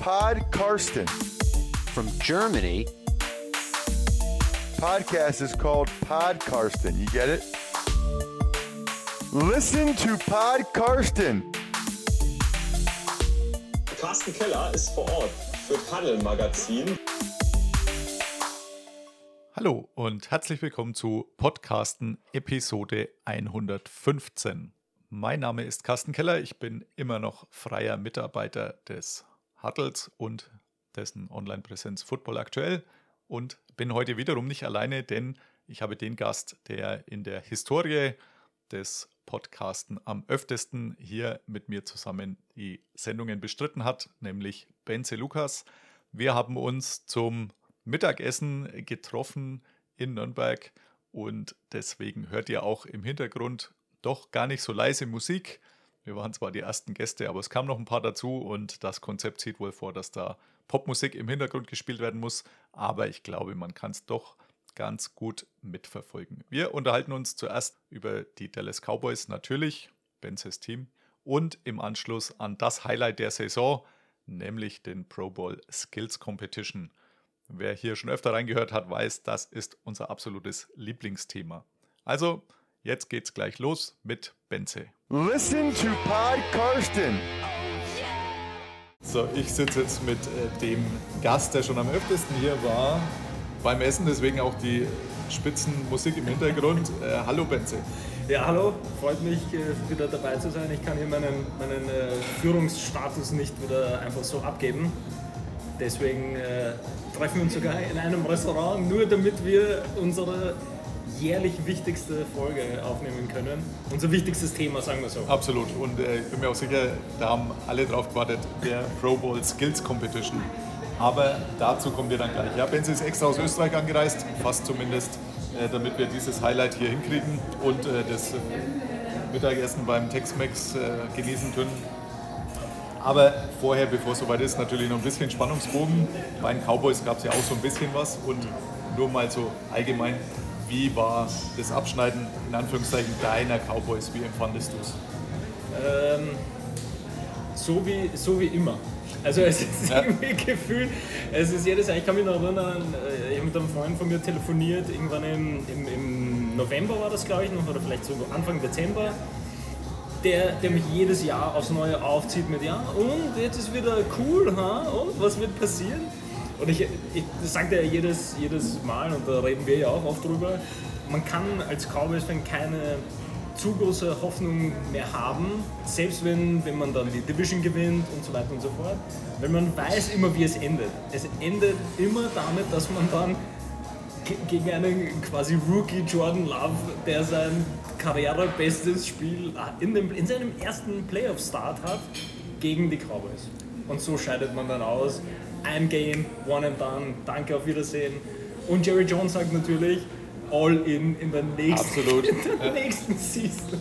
Pod Karsten. From Germany, Podcast is called Pod Karsten. You get it? Listen to Pod Karsten. Carsten Keller ist vor Ort für Paddel Magazin. Hallo und herzlich willkommen zu Podcasten Episode 115. Mein Name ist Carsten Keller, ich bin immer noch freier Mitarbeiter des Huddles und dessen Online-Präsenz Football aktuell und bin heute wiederum nicht alleine, denn ich habe den Gast, der in der Historie des Podcasten am öftesten hier mit mir zusammen die Sendungen bestritten hat, nämlich Benze Lukas. Wir haben uns zum Mittagessen getroffen in Nürnberg und deswegen hört ihr auch im Hintergrund doch gar nicht so leise Musik. Wir waren zwar die ersten Gäste, aber es kamen noch ein paar dazu und das Konzept sieht wohl vor, dass da Popmusik im Hintergrund gespielt werden muss, aber ich glaube, man kann es doch ganz gut mitverfolgen. Wir unterhalten uns zuerst über die Dallas Cowboys, natürlich, Benzes Team, und im Anschluss an das Highlight der Saison, nämlich den Pro Bowl Skills Competition. Wer hier schon öfter reingehört hat, weiß, das ist unser absolutes Lieblingsthema. Also, Jetzt geht's gleich los mit Benze. Listen to Pod Karsten. So, ich sitze jetzt mit äh, dem Gast, der schon am öftesten hier war beim Essen, deswegen auch die Spitzenmusik im Hintergrund. Äh, hallo Benze. Ja, hallo, freut mich äh, wieder dabei zu sein. Ich kann hier meinen, meinen äh, Führungsstatus nicht wieder einfach so abgeben. Deswegen äh, treffen wir uns sogar in einem Restaurant, nur damit wir unsere jährlich wichtigste Folge aufnehmen können. Unser wichtigstes Thema, sagen wir so. Absolut. Und äh, ich bin mir auch sicher, da haben alle drauf gewartet, der Pro Bowl Skills Competition. Aber dazu kommen wir dann gleich. Ja, Benz ist extra aus Österreich angereist, fast zumindest, äh, damit wir dieses Highlight hier hinkriegen und äh, das Mittagessen beim Tex-Mex äh, genießen können. Aber vorher, bevor es soweit ist, natürlich noch ein bisschen Spannungsbogen. Bei den Cowboys gab es ja auch so ein bisschen was und nur mal so allgemein, wie war das Abschneiden in Anführungszeichen deiner Cowboys? Wie empfandest du es? Ähm, so, wie, so wie immer. Also es ist ja. irgendwie gefühlt, es ist jedes Jahr, ich kann mich noch erinnern, äh, ich habe mit einem Freund von mir telefoniert, irgendwann im, im, im November war das glaube ich noch, oder vielleicht so Anfang Dezember, der, der mich jedes Jahr aufs Neue aufzieht mit, ja und jetzt ist wieder cool, ha? und was wird passieren? Und ich, ich das sagt jedes, jedes Mal, und da reden wir ja auch oft drüber, man kann als Cowboys-Fan keine zu große Hoffnung mehr haben, selbst wenn, wenn man dann die Division gewinnt und so weiter und so fort, weil man weiß immer, wie es endet. Es endet immer damit, dass man dann gegen einen quasi Rookie Jordan Love, der sein karrierebestes Spiel in, dem, in seinem ersten Playoff-Start hat, gegen die Cowboys. Und so scheidet man dann aus ein Game, one and done, danke, auf Wiedersehen. Und Jerry Jones sagt natürlich, all in in der nächsten, Absolut. In der ja. nächsten Season.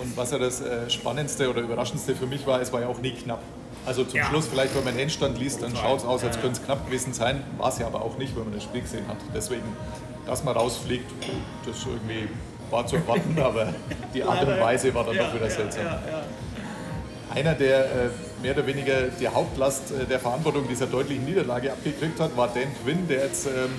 Und was ja das äh, Spannendste oder Überraschendste für mich war, es war ja auch nie knapp. Also zum ja. Schluss, vielleicht wenn man den Endstand liest, dann schaut es aus, als könnte es knapp gewesen sein. War es ja aber auch nicht, wenn man das Spiel gesehen hat. Deswegen, dass man rausfliegt, das irgendwie war zu erwarten, aber die Art und Weise war dann doch wieder seltsam. Einer, der äh, mehr oder weniger die Hauptlast äh, der Verantwortung dieser deutlichen Niederlage abgekriegt hat, war Dan Quinn, der jetzt ähm,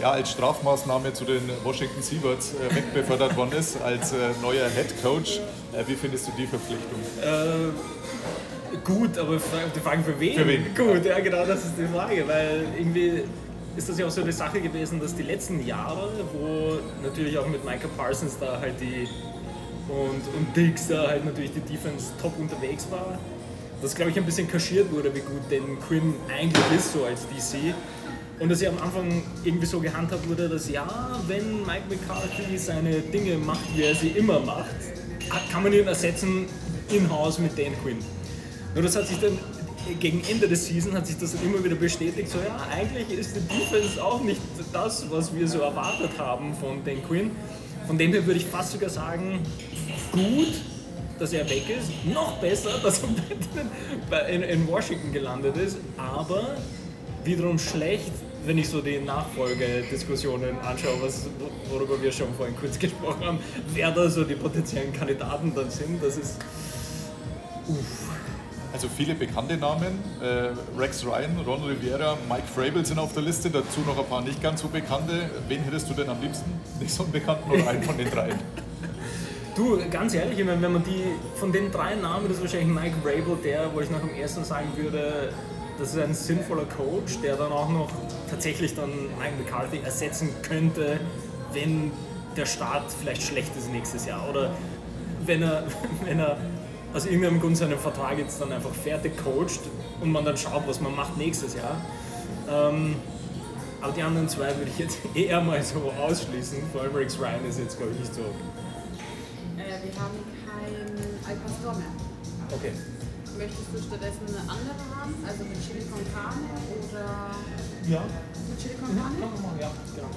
ja, als Strafmaßnahme zu den Washington Seabirds äh, wegbefördert worden ist als äh, neuer Head Coach. Äh, wie findest du die Verpflichtung? Äh, gut, aber die Frage für wen? Für wen? Gut, ja genau, das ist die Frage, weil irgendwie ist das ja auch so eine Sache gewesen, dass die letzten Jahre, wo natürlich auch mit Michael Parsons da halt die und, und Diggs da halt natürlich die Defense top unterwegs war. Das glaube ich ein bisschen kaschiert wurde, wie gut denn Quinn eigentlich ist, so als DC. Und dass ja am Anfang irgendwie so gehandhabt wurde, dass ja, wenn Mike McCarthy seine Dinge macht, wie er sie immer macht, kann man ihn ersetzen in-house mit Dan Quinn. Nur das hat sich dann gegen Ende des Season hat sich das immer wieder bestätigt, so ja, eigentlich ist die Defense auch nicht das, was wir so erwartet haben von Dan Quinn. Von dem her würde ich fast sogar sagen, gut, dass er weg ist, noch besser, dass er in, Washington gelandet ist, aber wiederum schlecht, wenn ich so die Nachfolgediskussionen anschaue, was, worüber wir schon vorhin kurz gesprochen haben, wer da so die potenziellen Kandidaten dann sind, das ist. Uff. Also viele bekannte Namen. Äh, Rex Ryan, Ron Rivera, Mike Frabel sind auf der Liste, dazu noch ein paar nicht ganz so bekannte. Wen hättest du denn am liebsten? Nicht so einen bekannten oder einen von den dreien? Du, ganz ehrlich, wenn man die von den drei Namen, das ist wahrscheinlich Mike Rabel, der, wo ich nach dem ersten sagen würde, das ist ein sinnvoller Coach, der dann auch noch tatsächlich dann Mike McCarthy ersetzen könnte, wenn der Start vielleicht schlecht ist nächstes Jahr. Oder wenn er, wenn er aus irgendeinem Grund seinen Vertrag jetzt dann einfach fertig coacht und man dann schaut, was man macht nächstes Jahr. Ähm, aber die anderen zwei würde ich jetzt eher mal so ausschließen. Vor allem Rex Ryan ist jetzt, glaube ich, nicht so. Äh, wir haben kein Al Pastor mehr. Okay. Möchtest du stattdessen eine andere haben? Also mit Chili con Carne oder Ja, mit Chili con Carne? ja, genau.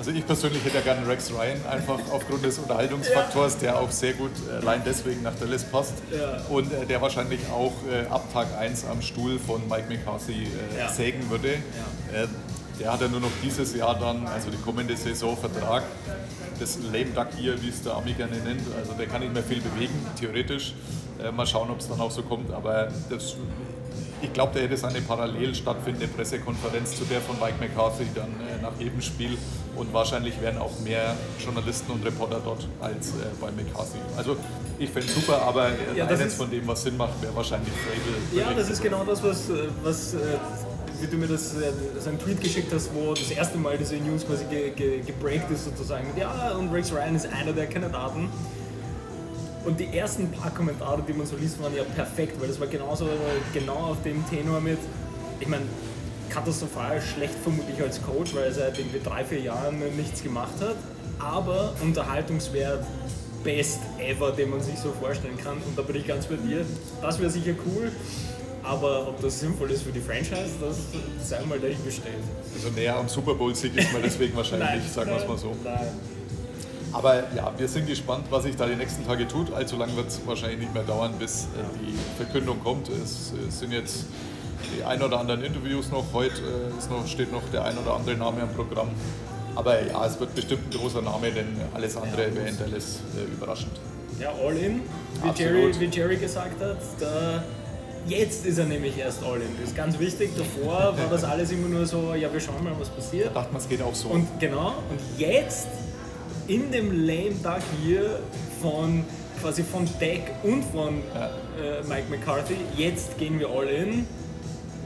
Also ich persönlich hätte ja gerne Rex Ryan, einfach aufgrund des Unterhaltungsfaktors, der auch sehr gut äh, allein deswegen nach Dallas passt Ja. und äh, der wahrscheinlich auch äh, ab Tag 1 am Stuhl von Mike McCarthy äh, Ja. sägen würde. Äh, der hat ja nur noch dieses Jahr dann, also die kommende Saison, Vertrag. Das Lame Duck Year, wie es der Ami gerne nennt. Also der kann nicht mehr viel bewegen, theoretisch. Äh, mal schauen, ob es dann auch so kommt. Aber das, ich glaube, der hätte seine parallel stattfindende Pressekonferenz zu der von Mike McCarthy dann äh, nach jedem Spiel. Und wahrscheinlich wären auch mehr Journalisten und Reporter dort als äh, bei McCarthy. Also ich fände es super, aber äh, Ja, das eines von dem, was Sinn macht, wäre wahrscheinlich Frable. Ja, das ist genau das, was, äh, was äh, wie du mir das, äh, so einen Tweet geschickt hast, wo das erste Mal diese News quasi ge, ge, gebreakt ist sozusagen. Ja, und Rex Ryan ist einer der Kandidaten. Und die ersten paar Kommentare, die man so liest, waren ja perfekt, weil das war genauso genau auf dem Tenor mit, ich meine, katastrophal schlecht vermutlich als Coach, weil er seit irgendwie drei, vier Jahren nichts gemacht hat, aber Unterhaltungswert best ever, den man sich so vorstellen kann. Und da bin ich ganz bei dir. Das wäre sicher cool, aber ob das sinnvoll ist für die Franchise, das sei mal dahingestellt. Also näher am Super Bowl-Sieg ist man deswegen wahrscheinlich, sagen wir es mal so. Nein. Aber ja, wir sind gespannt, was sich da die nächsten Tage tut. Allzu lange wird es wahrscheinlich nicht mehr dauern, bis äh, die Verkündung kommt. Es, äh, sind jetzt die ein oder anderen Interviews noch. Heute äh, noch, steht noch der ein oder andere Name am Programm. Aber ja, es wird bestimmt ein großer Name, denn alles andere wäre in Dallas äh, überraschend. Ja, all in, wie Absolut. Jerry, wie Jerry gesagt hat. Da, jetzt ist er nämlich erst all in. Das ist ganz wichtig. Davor war das alles immer nur so, ja, wir schauen mal, was passiert. Da dachte man, es geht auch so. Und genau, und jetzt in dem Lame Duck hier von quasi von Deck und von äh, Mike McCarthy, jetzt gehen wir all in.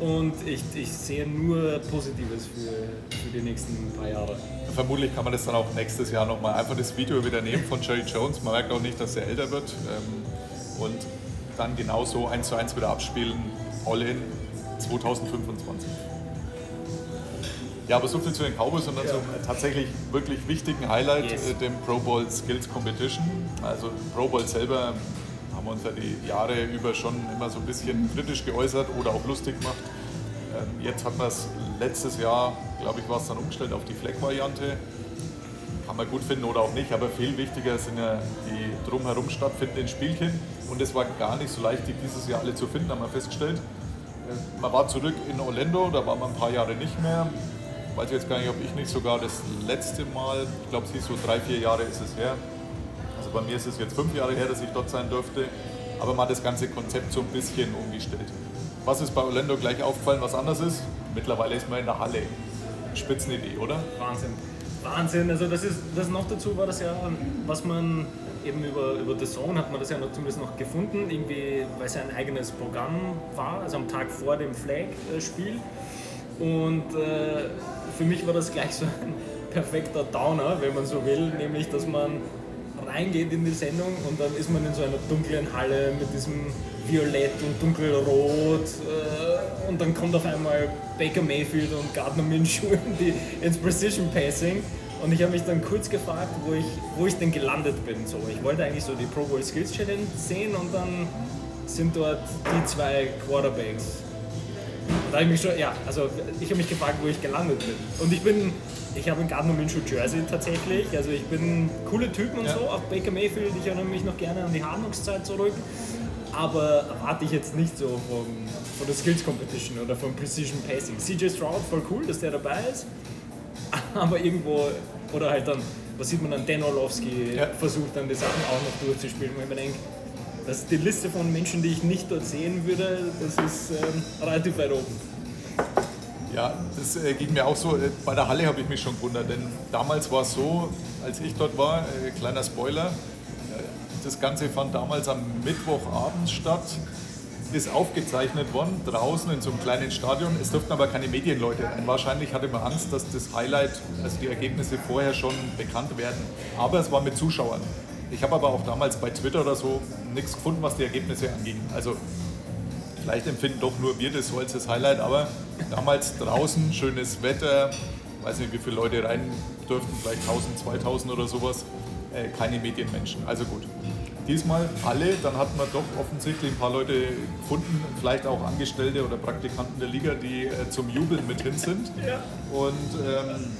Und ich, ich sehe nur Positives für, für die nächsten paar Jahre. Vermutlich kann man das dann auch nächstes Jahr nochmal einfach das Video wieder nehmen von Jerry Jones. Man merkt auch nicht, dass er älter wird. Ähm, und dann genauso eins zu eins wieder abspielen. All in 2025. Ja, aber so viel zu den Cowboys und dann zum tatsächlich wirklich wichtigen Highlight, Yes. äh, dem Pro Bowl Skills Competition. Also Pro Bowl selber haben wir uns ja die Jahre über schon immer so ein bisschen kritisch geäußert oder auch lustig gemacht. Ähm, Jetzt hat man es letztes Jahr, glaube ich, war es dann umgestellt auf die Flag-Variante. Kann man gut finden oder auch nicht, aber viel wichtiger sind ja die drumherum stattfindenden Spielchen. Und es war gar nicht so leicht, die dieses Jahr alle zu finden, haben wir festgestellt. Äh, Man war zurück in Orlando, da war man ein paar Jahre nicht mehr. Weiß jetzt gar nicht, ob ich nicht sogar das letzte Mal, ich glaube, es hieß so drei, vier Jahre ist es her. Also bei mir ist es jetzt fünf Jahre her, dass ich dort sein durfte. Aber man hat das ganze Konzept so ein bisschen umgestellt. Was ist bei Orlando gleich aufgefallen, was anders ist? Mittlerweile ist man in der Halle. Spitzenidee, oder? Wahnsinn. Wahnsinn. Also das ist das noch dazu war das ja, was man eben über, über The Zone hat man das ja noch, zumindest noch gefunden, irgendwie, weil es ja ein eigenes Programm war, also am Tag vor dem Flag-Spiel. Und äh, für mich war das gleich so ein perfekter Downer, wenn man so will, nämlich dass man reingeht in die Sendung und dann ist man in so einer dunklen Halle mit diesem Violett und dunkelrot äh, und dann kommt auf einmal Baker Mayfield und Gardner Minshew in die, ins Precision Passing und ich habe mich dann kurz gefragt, wo ich, wo ich denn gelandet bin. So, ich wollte eigentlich so die Pro Bowl Skills Challenge sehen und dann sind dort die zwei Quarterbacks da habe ich mich schon, ja, also ich habe mich gefragt, wo ich gelandet bin. Und ich bin, ich habe ein Gardner Minshew Jersey tatsächlich. Also ich bin coole Typen und Ja. so, auch Baker Mayfield, ich erinnere mich noch gerne an die Hardknocks-Zeit zurück. Aber erwarte ich jetzt nicht so vom, von der Skills Competition oder vom Precision Passing. CJ Stroud, voll cool, dass der dabei ist. Aber irgendwo, oder halt dann, was sieht man dann, Dan Orlovsky Ja. versucht dann die Sachen auch noch durchzuspielen, wo ich mir denke, dass die Liste von Menschen, die ich nicht dort sehen würde, das ist ähm, relativ weit oben. Ja, das äh, ging mir auch so. Äh, Bei der Halle habe ich mich schon gewundert, denn damals war es so, als ich dort war, äh, kleiner Spoiler, äh, das Ganze fand damals am Mittwochabend statt, ist aufgezeichnet worden, draußen in so einem kleinen Stadion. Es durften aber keine Medienleute rein. Wahrscheinlich hatte man Angst, dass das Highlight, also die Ergebnisse vorher schon bekannt werden. Aber es war mit Zuschauern. Ich habe aber auch damals bei Twitter oder so nichts gefunden, was die Ergebnisse anging. Also Vielleicht empfinden doch nur wir das so als das Highlight, aber damals draußen, schönes Wetter, weiß nicht, wie viele Leute rein durften, vielleicht 1000, 2000 oder sowas, äh, keine Medienmenschen. Also gut. Diesmal alle, dann hat man doch offensichtlich ein paar Leute gefunden, vielleicht auch Angestellte oder Praktikanten der Liga, die äh, zum Jubeln mit hin sind. Und ähm,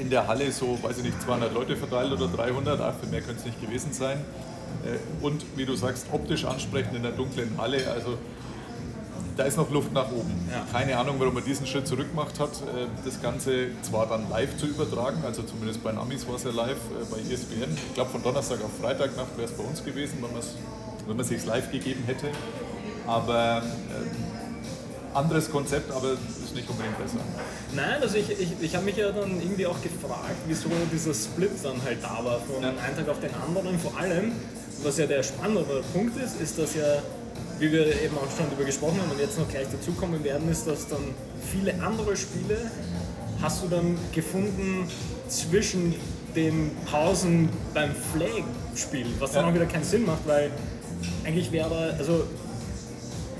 in der Halle so, weiß ich nicht, 200 Leute verteilt oder 300, ach, für mehr könnte es nicht gewesen sein. Äh, Und wie du sagst, optisch ansprechend in der dunklen Halle. Also da ist noch Luft nach oben. Ja. Keine Ahnung, warum man diesen Schritt zurück gemacht hat, äh, das Ganze zwar dann live zu übertragen, also zumindest bei Amis war es ja live äh, bei ESPN. Ich glaube von Donnerstag auf Freitagnacht wäre es bei uns gewesen, wenn man es sich live gegeben hätte. Aber ähm, anderes Konzept, aber ist nicht unbedingt besser. Nein, also ich, ich, ich habe mich ja dann irgendwie auch gefragt, wieso dieser Split dann halt da war von einem Tag auf den anderen. Vor allem, was ja der spannendere Punkt ist, ist, dass ja, wie wir eben auch schon darüber gesprochen haben und jetzt noch gleich dazukommen werden, ist, dass dann viele andere Spiele hast du dann gefunden zwischen den Pausen beim Flag-Spiel, was dann Ja. auch wieder keinen Sinn macht, weil eigentlich wäre, also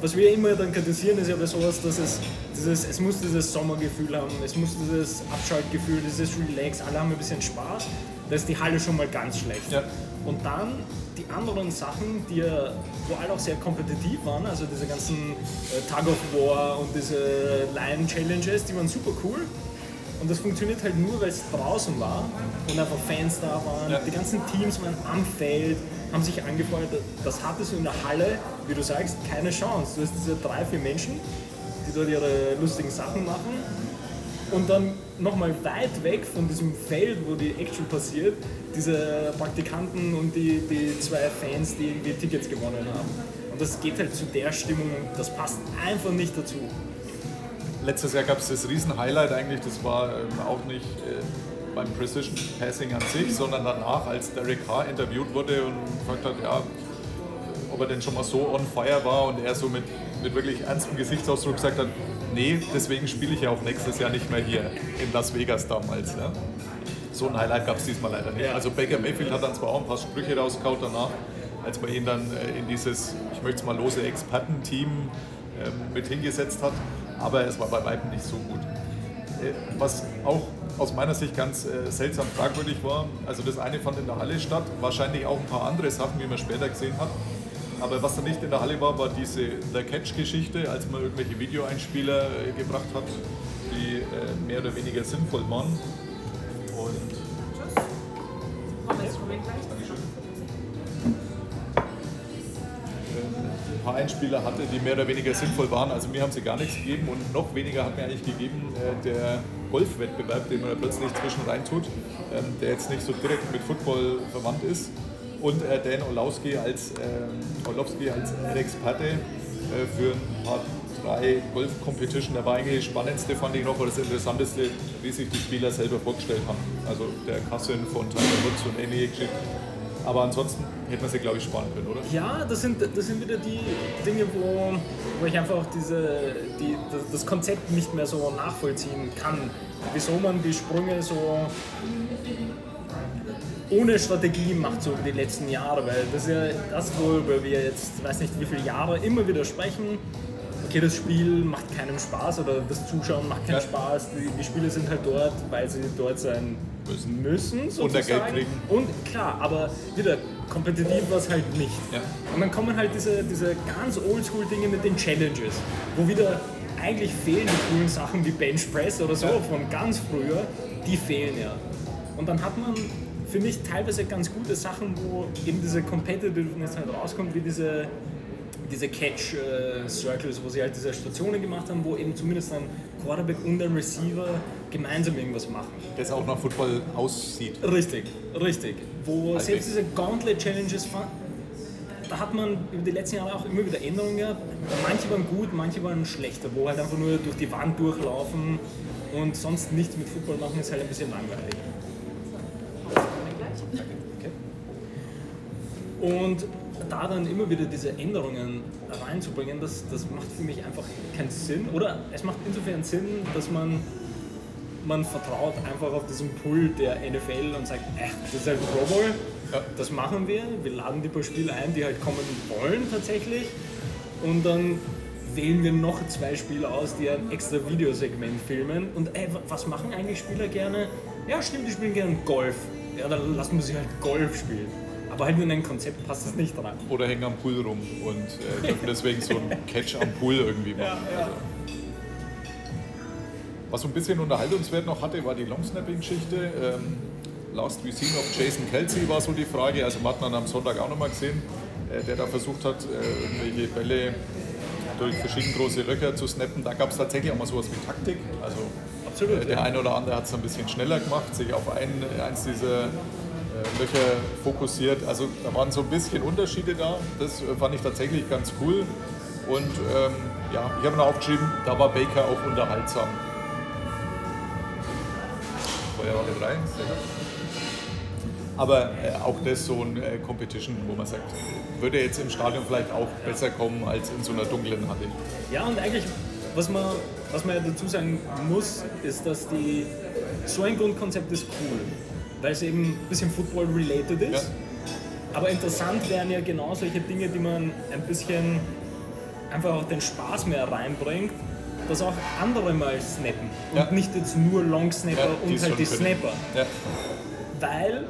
was wir immer dann kritisieren, ist ja bei sowas, dass es dieses, es muss dieses Sommergefühl haben, es muss dieses Abschaltgefühl, dieses Relax, alle haben ein bisschen Spaß. Da ist die Halle schon mal ganz schlecht. Ja. Und dann die anderen Sachen, die ja, wo alle auch sehr kompetitiv waren, also diese ganzen äh, Tug of War und diese Lion Challenges, die waren super cool. Und das funktioniert halt nur, weil es draußen war und einfach Fans da waren. Ja. Die ganzen Teams waren am Feld, haben sich angefreundet. Das hattest du in der Halle, wie du sagst, keine Chance. Du hast diese drei, vier Menschen, die dort ihre lustigen Sachen machen. Und dann nochmal weit weg von diesem Feld, wo die Action passiert, diese Praktikanten und die, die zwei Fans, die irgendwie Tickets gewonnen haben. Und das geht halt zu der Stimmung, das passt einfach nicht dazu. Letztes Jahr gab es das Riesen-Highlight eigentlich, das war ähm, auch nicht äh, beim Precision Passing an sich, sondern danach, als Derek Carr interviewt wurde und gefragt hat, ja, ob er denn schon mal so on fire war und er so mit, mit wirklich ernstem Gesichtsausdruck gesagt hat, nee, deswegen spiele ich ja auch nächstes Jahr nicht mehr hier in Las Vegas damals. Ja. So ein Highlight gab es diesmal leider nicht. Also Baker Mayfield hat dann zwar auch ein paar Sprüche rausgehauen danach, als man ihn dann äh, in dieses, ich möchte es mal lose Expertenteam ähm, mit hingesetzt hat, aber es war bei weitem nicht so gut. Äh, Was auch aus meiner Sicht ganz äh, seltsam fragwürdig war, also das eine fand in der Halle statt, wahrscheinlich auch ein paar andere Sachen, wie man später gesehen hat. Aber was dann nicht in der Halle war, war diese The Catch-Geschichte, als man irgendwelche Videoeinspieler äh, gebracht hat, die äh, mehr oder weniger sinnvoll waren. Und gleich. ein paar Einspieler hatte, die mehr oder weniger sinnvoll waren. Also mir haben sie gar nichts gegeben und noch weniger hat mir eigentlich gegeben äh, der Golfwettbewerb, den man da plötzlich zwischen tut, ähm, der jetzt nicht so direkt mit Football verwandt ist. Und äh, Dan Orlowski als, ähm, Orlowski als Experte äh, für ein paar drei Golf-Competition. Da war eigentlich das Spannendste, fand ich noch, oder das Interessanteste, wie sich die Spieler selber vorgestellt haben. Also der Cousin von Tiger Woods und ähnliche Geschichten. Aber ansonsten hätte man sie, glaube ich, sparen können, oder? Ja, das sind, das sind wieder die Dinge, wo, wo ich einfach diese, die, das, Konzept nicht mehr so nachvollziehen kann. Wieso man die Sprünge so ohne Strategie macht, so über die letzten Jahre. Weil das ist ja das, worüber wir jetzt, weiß nicht wie viele Jahre, immer wieder sprechen. Okay, das Spiel macht keinem Spaß oder das Zuschauen macht keinen Ja. Spaß. Die, die Spieler sind halt dort, weil sie dort sein müssen, müssen Und der. Geld kriegen. Und klar, aber wieder kompetitiv war es halt nicht. Ja. Und dann kommen halt diese, diese ganz oldschool-Dinge mit den Challenges, wo wieder eigentlich fehlen die coolen Sachen wie Bench Press oder so Ja. von ganz früher, die fehlen ja. Und dann hat man, finde ich, teilweise ganz gute Sachen, wo eben diese Competitiveness halt rauskommt, wie diese, diese Catch-Circles, wo sie halt diese Stationen gemacht haben, wo eben zumindest ein Quarterback und ein Receiver gemeinsam irgendwas machen. Das auch nach Football aussieht. Richtig, richtig. Wo Also selbst diese Gauntlet-Challenges da hat man über die letzten Jahre auch immer wieder Änderungen gehabt. Manche waren gut, manche waren schlechter, wo halt einfach nur durch die Wand durchlaufen und sonst nichts mit Football machen, ist halt ein bisschen langweilig. Und da dann immer wieder diese Änderungen reinzubringen, das, das macht für mich einfach keinen Sinn. Oder es macht insofern Sinn, dass man, man vertraut einfach auf diesen Pool der NFL und sagt, ach, das ist halt Pro Bowl, das machen wir, wir laden die paar Spiele ein, die halt kommen wollen tatsächlich. Und dann wählen wir noch zwei Spieler aus, die ein extra Videosegment filmen. Und ey, wa- was machen eigentlich Spieler gerne? Ja, stimmt, die spielen gerne Golf. Ja, dann lassen wir sie halt Golf spielen. Ein Konzept passt das nicht rein. Oder hängen am Pool rum und äh, dürfen deswegen so einen Catch am Pool irgendwie machen. Also. Was so ein bisschen Unterhaltungswert noch hatte, war die Longsnapping-Geschichte. Ähm, last we seen of Jason Kelsey war so die Frage. Also man hat man am Sonntag auch nochmal gesehen, äh, der da versucht hat, äh, irgendwelche Bälle durch verschiedene große Löcher zu snappen. Da gab es tatsächlich auch mal sowas wie Taktik. Also Absolut, äh, der ja. eine oder andere hat es ein bisschen schneller gemacht, sich auf ein, eins dieser Löcher fokussiert. Also da waren so ein bisschen Unterschiede da. Das äh, fand ich tatsächlich ganz cool. Und ähm, ja, ich habe noch aufgeschrieben, da war Baker auch unterhaltsam. Feuerwache 3, sehr. Aber äh, auch das so ein äh, Competition, wo man sagt, würde jetzt im Stadion vielleicht auch besser kommen als in so einer dunklen Halle. Ja, und eigentlich, was man, was man ja dazu sagen muss, ist, dass die, so ein Grundkonzept ist cool, weil es eben ein bisschen Football-related ist. Ja. Aber interessant wären ja genau solche Dinge, die man ein bisschen einfach auch den Spaß mehr reinbringt, dass auch andere mal snappen und Ja. nicht jetzt nur Long Snapper Ja, und halt die. Snapper. Weil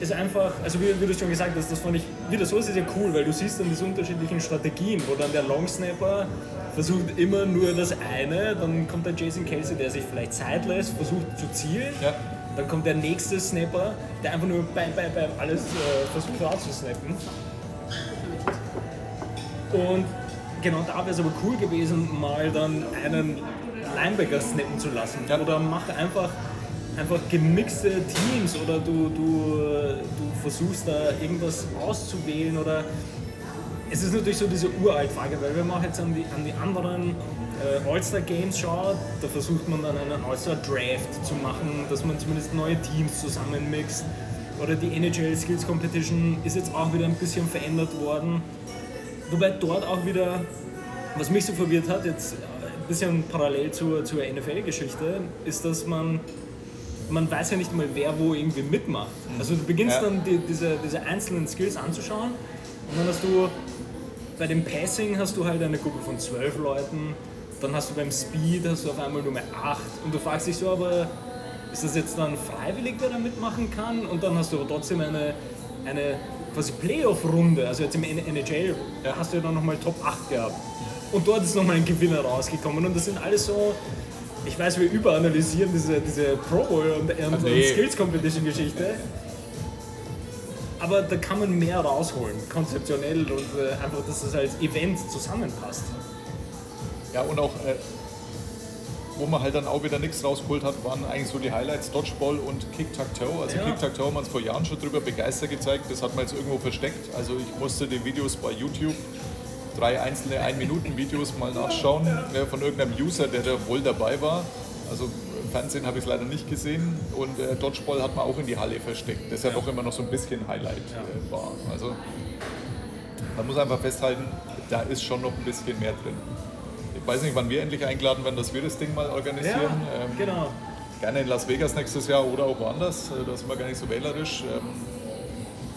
es einfach, also wie, wie du schon gesagt hast, das fand ich, wieder so ist es ja cool, weil du siehst dann diese unterschiedlichen Strategien, wo dann der Long Snapper versucht immer nur das eine, dann kommt der Jason Kelsey, der sich vielleicht Zeit lässt, versucht zu zielen, Ja. Dann kommt der nächste Snapper, der einfach nur beim, beim, beim alles äh, versucht rauszusnappen. Und genau da wäre es aber cool gewesen, mal dann einen Linebacker snappen zu lassen. Ja. Oder mach einfach, einfach gemixte Teams oder du, du, du versuchst da irgendwas auszuwählen oder es ist natürlich so diese uralt Frage, weil wenn man jetzt an die, an die anderen äh, All-Star-Games schaut, da versucht man dann einen All-Star-Draft zu machen, dass man zumindest neue Teams zusammenmixt. Oder die NHL Skills Competition ist jetzt auch wieder ein bisschen verändert worden. Wobei dort auch wieder, was mich so verwirrt hat, jetzt ein bisschen parallel zur, zur NFL-Geschichte, ist, dass man, man weiß ja nicht mal, wer wo irgendwie mitmacht. Also du beginnst Ja. dann die, diese, diese einzelnen Skills anzuschauen und dann hast du bei dem Passing hast du halt eine Gruppe von zwölf Leuten, dann hast du beim Speed hast du auf einmal mehr acht und du fragst dich so, aber ist das jetzt dann freiwillig, wer da mitmachen kann? Und dann hast du aber trotzdem eine, eine quasi Playoff-Runde, also jetzt im NHL hast du ja dann nochmal Top 8 gehabt. Und dort ist nochmal ein Gewinner rausgekommen und das sind alles so, ich weiß, wir überanalysieren diese, diese Pro Bowl und, und, und nee. Skills Competition Geschichte. Aber da kann man mehr rausholen, konzeptionell und äh, einfach, dass das als Event zusammenpasst. Ja, und auch, äh, wo man halt dann auch wieder nichts rausgeholt hat, waren eigentlich so die Highlights Dodgeball und Kick-Tac-Toe. Also Ja. Kick-Tac-Toe haben wir uns vor Jahren schon drüber begeistert gezeigt. Das hat man jetzt irgendwo versteckt. Also ich musste die Videos bei YouTube, drei einzelne 1-Minuten-Videos mal nachschauen äh, von irgendeinem User, der da wohl dabei war. Also im Fernsehen habe ich es leider nicht gesehen. Und äh, Dodgeball hat man auch in die Halle versteckt. Das ja doch immer noch so ein bisschen Highlight äh, war. Also man muss einfach festhalten, da ist schon noch ein bisschen mehr drin. Ich weiß nicht, wann wir endlich eingeladen werden, dass wir das Ding mal organisieren. Ähm, genau. Gerne in Las Vegas nächstes Jahr oder auch woanders. Äh, Da sind wir gar nicht so wählerisch. Ähm,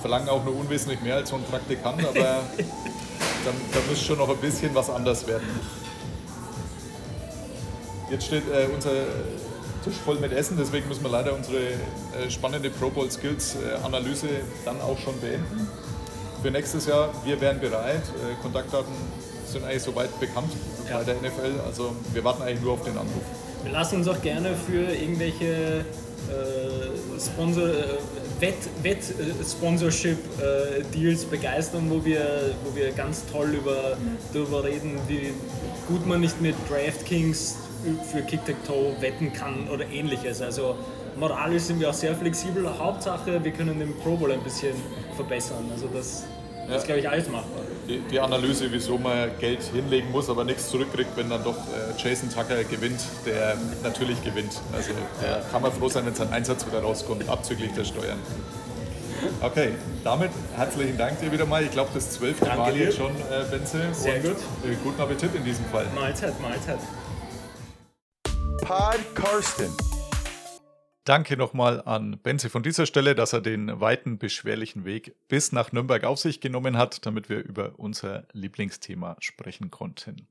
verlangen auch nur unwesentlich mehr als so ein Praktikant, aber da, da muss schon noch ein bisschen was anders werden. Jetzt steht äh, unser Tisch voll mit Essen, deswegen müssen wir leider unsere äh, spannende Pro Bowl Skills äh, Analyse dann auch schon beenden. Für nächstes Jahr, wir wären bereit. Äh, Kontaktdaten sind eigentlich soweit bekannt Ja. bei der NFL. Also wir warten eigentlich nur auf den Anruf. Wir lassen uns auch gerne für irgendwelche äh, Sponsor, äh, Wett, Wett äh, Sponsorship äh, Deals begeistern, wo wir, wo wir ganz toll über, darüber reden, wie gut man nicht mit DraftKings für Kick-Tac-Toe wetten kann oder ähnliches. Also moralisch sind wir auch sehr flexibel. Hauptsache, wir können den Pro Bowl ein bisschen verbessern. Also das Das ist, glaube ich, alles machbar. die, die Analyse, wieso man Geld hinlegen muss, aber nichts zurückkriegt, wenn dann doch äh, Jason Tucker gewinnt, der natürlich gewinnt. Also der kann man froh sein, wenn sein Einsatz wieder rauskommt, abzüglich der Steuern. Okay, damit herzlichen Dank dir wieder mal. Ich glaube, das zwölfte Danke Mal jetzt schon, äh, Benze. Sehr Und, gut. Äh, guten Appetit in diesem Fall. Mahlzeit, Mahlzeit. Pod Karsten. Danke nochmal an Benze von dieser Stelle, dass er den weiten, beschwerlichen Weg bis nach Nürnberg auf sich genommen hat, damit wir über unser Lieblingsthema sprechen konnten.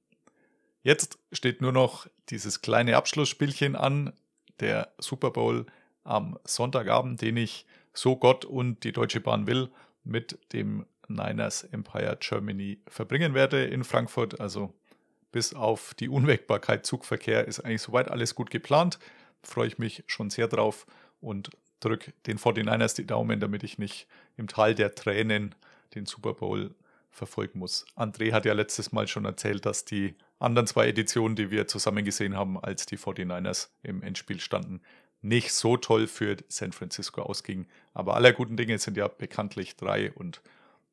Jetzt steht nur noch dieses kleine Abschlussspielchen an, der Super Bowl am Sonntagabend, den ich, so Gott und die Deutsche Bahn will, mit dem Niners Empire Germany verbringen werde in Frankfurt. Also bis auf die Unwägbarkeit Zugverkehr ist eigentlich soweit alles gut geplant. Freue ich mich schon sehr drauf und drücke den 49ers die Daumen, damit ich nicht im Tal der Tränen den Super Bowl verfolgen muss. André hat ja letztes Mal schon erzählt, dass die anderen zwei Editionen, die wir zusammen gesehen haben, als die 49ers im Endspiel standen, nicht so toll für San Francisco ausgingen. Aber aller guten Dinge sind ja bekanntlich drei und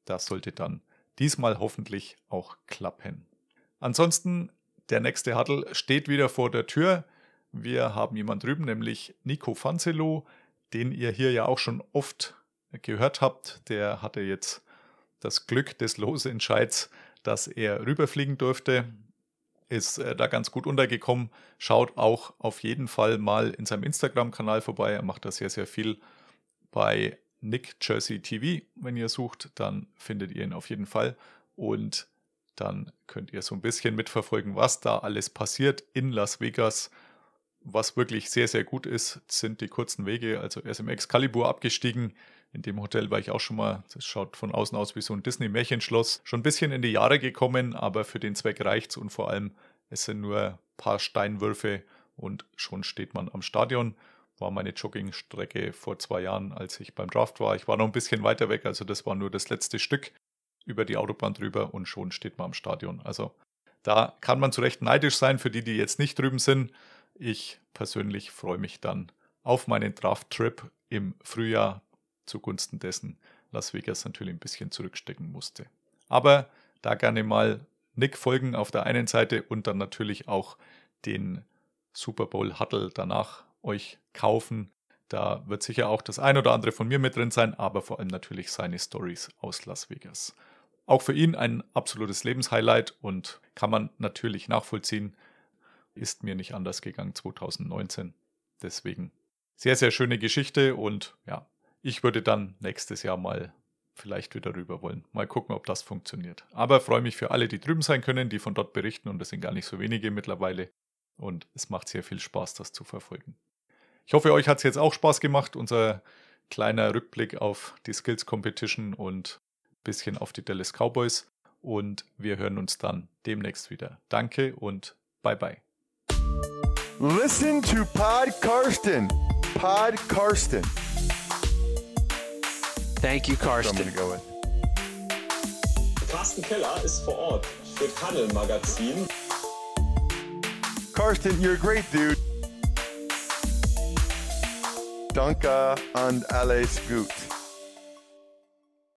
das sollte dann diesmal hoffentlich auch klappen. Ansonsten, der nächste Huddle steht wieder vor der Tür. Wir haben jemand drüben, nämlich Nico Fanzelo, den ihr hier ja auch schon oft gehört habt. Der hatte jetzt das Glück des Losentscheids, dass er rüberfliegen durfte. Ist äh, da ganz gut untergekommen. Schaut auch auf jeden Fall mal in seinem Instagram-Kanal vorbei. Er macht da sehr, sehr viel bei Nick Jersey TV. Wenn ihr sucht, dann findet ihr ihn auf jeden Fall. Und dann könnt ihr so ein bisschen mitverfolgen, was da alles passiert in Las Vegas. Was wirklich sehr, sehr gut ist, sind die kurzen Wege. Also er ist im Excalibur abgestiegen. In dem Hotel war ich auch schon mal. Das schaut von außen aus wie so ein Disney-Märchenschloss. Schon ein bisschen in die Jahre gekommen, aber für den Zweck reicht's und vor allem, es sind nur ein paar Steinwürfe und schon steht man am Stadion. War meine Joggingstrecke vor zwei Jahren, als ich beim Draft war. Ich war noch ein bisschen weiter weg, also das war nur das letzte Stück über die Autobahn drüber und schon steht man am Stadion. Also da kann man zu Recht neidisch sein für die, die jetzt nicht drüben sind. Ich persönlich freue mich dann auf meinen Draft-Trip im Frühjahr zugunsten dessen Las Vegas natürlich ein bisschen zurückstecken musste. Aber da gerne mal Nick folgen auf der einen Seite und dann natürlich auch den Super Bowl Huddle danach euch kaufen. Da wird sicher auch das ein oder andere von mir mit drin sein, aber vor allem natürlich seine Stories aus Las Vegas. Auch für ihn ein absolutes Lebenshighlight und kann man natürlich nachvollziehen. Ist mir nicht anders gegangen 2019. Deswegen sehr, sehr schöne Geschichte und ja, ich würde dann nächstes Jahr mal vielleicht wieder rüber wollen. Mal gucken, ob das funktioniert. Aber freue mich für alle, die drüben sein können, die von dort berichten und es sind gar nicht so wenige mittlerweile. Und es macht sehr viel Spaß, das zu verfolgen. Ich hoffe, euch hat es jetzt auch Spaß gemacht, unser kleiner Rückblick auf die Skills Competition und ein bisschen auf die Dallas Cowboys. Und wir hören uns dann demnächst wieder. Danke und bye bye. Listen to Pod Karsten. Pod Karsten. Thank you, So I'm Karsten. going to go with. Carsten Keller ist vor Ort für Tunnel Magazin. Karsten, you're a great dude. Danke and alles gut.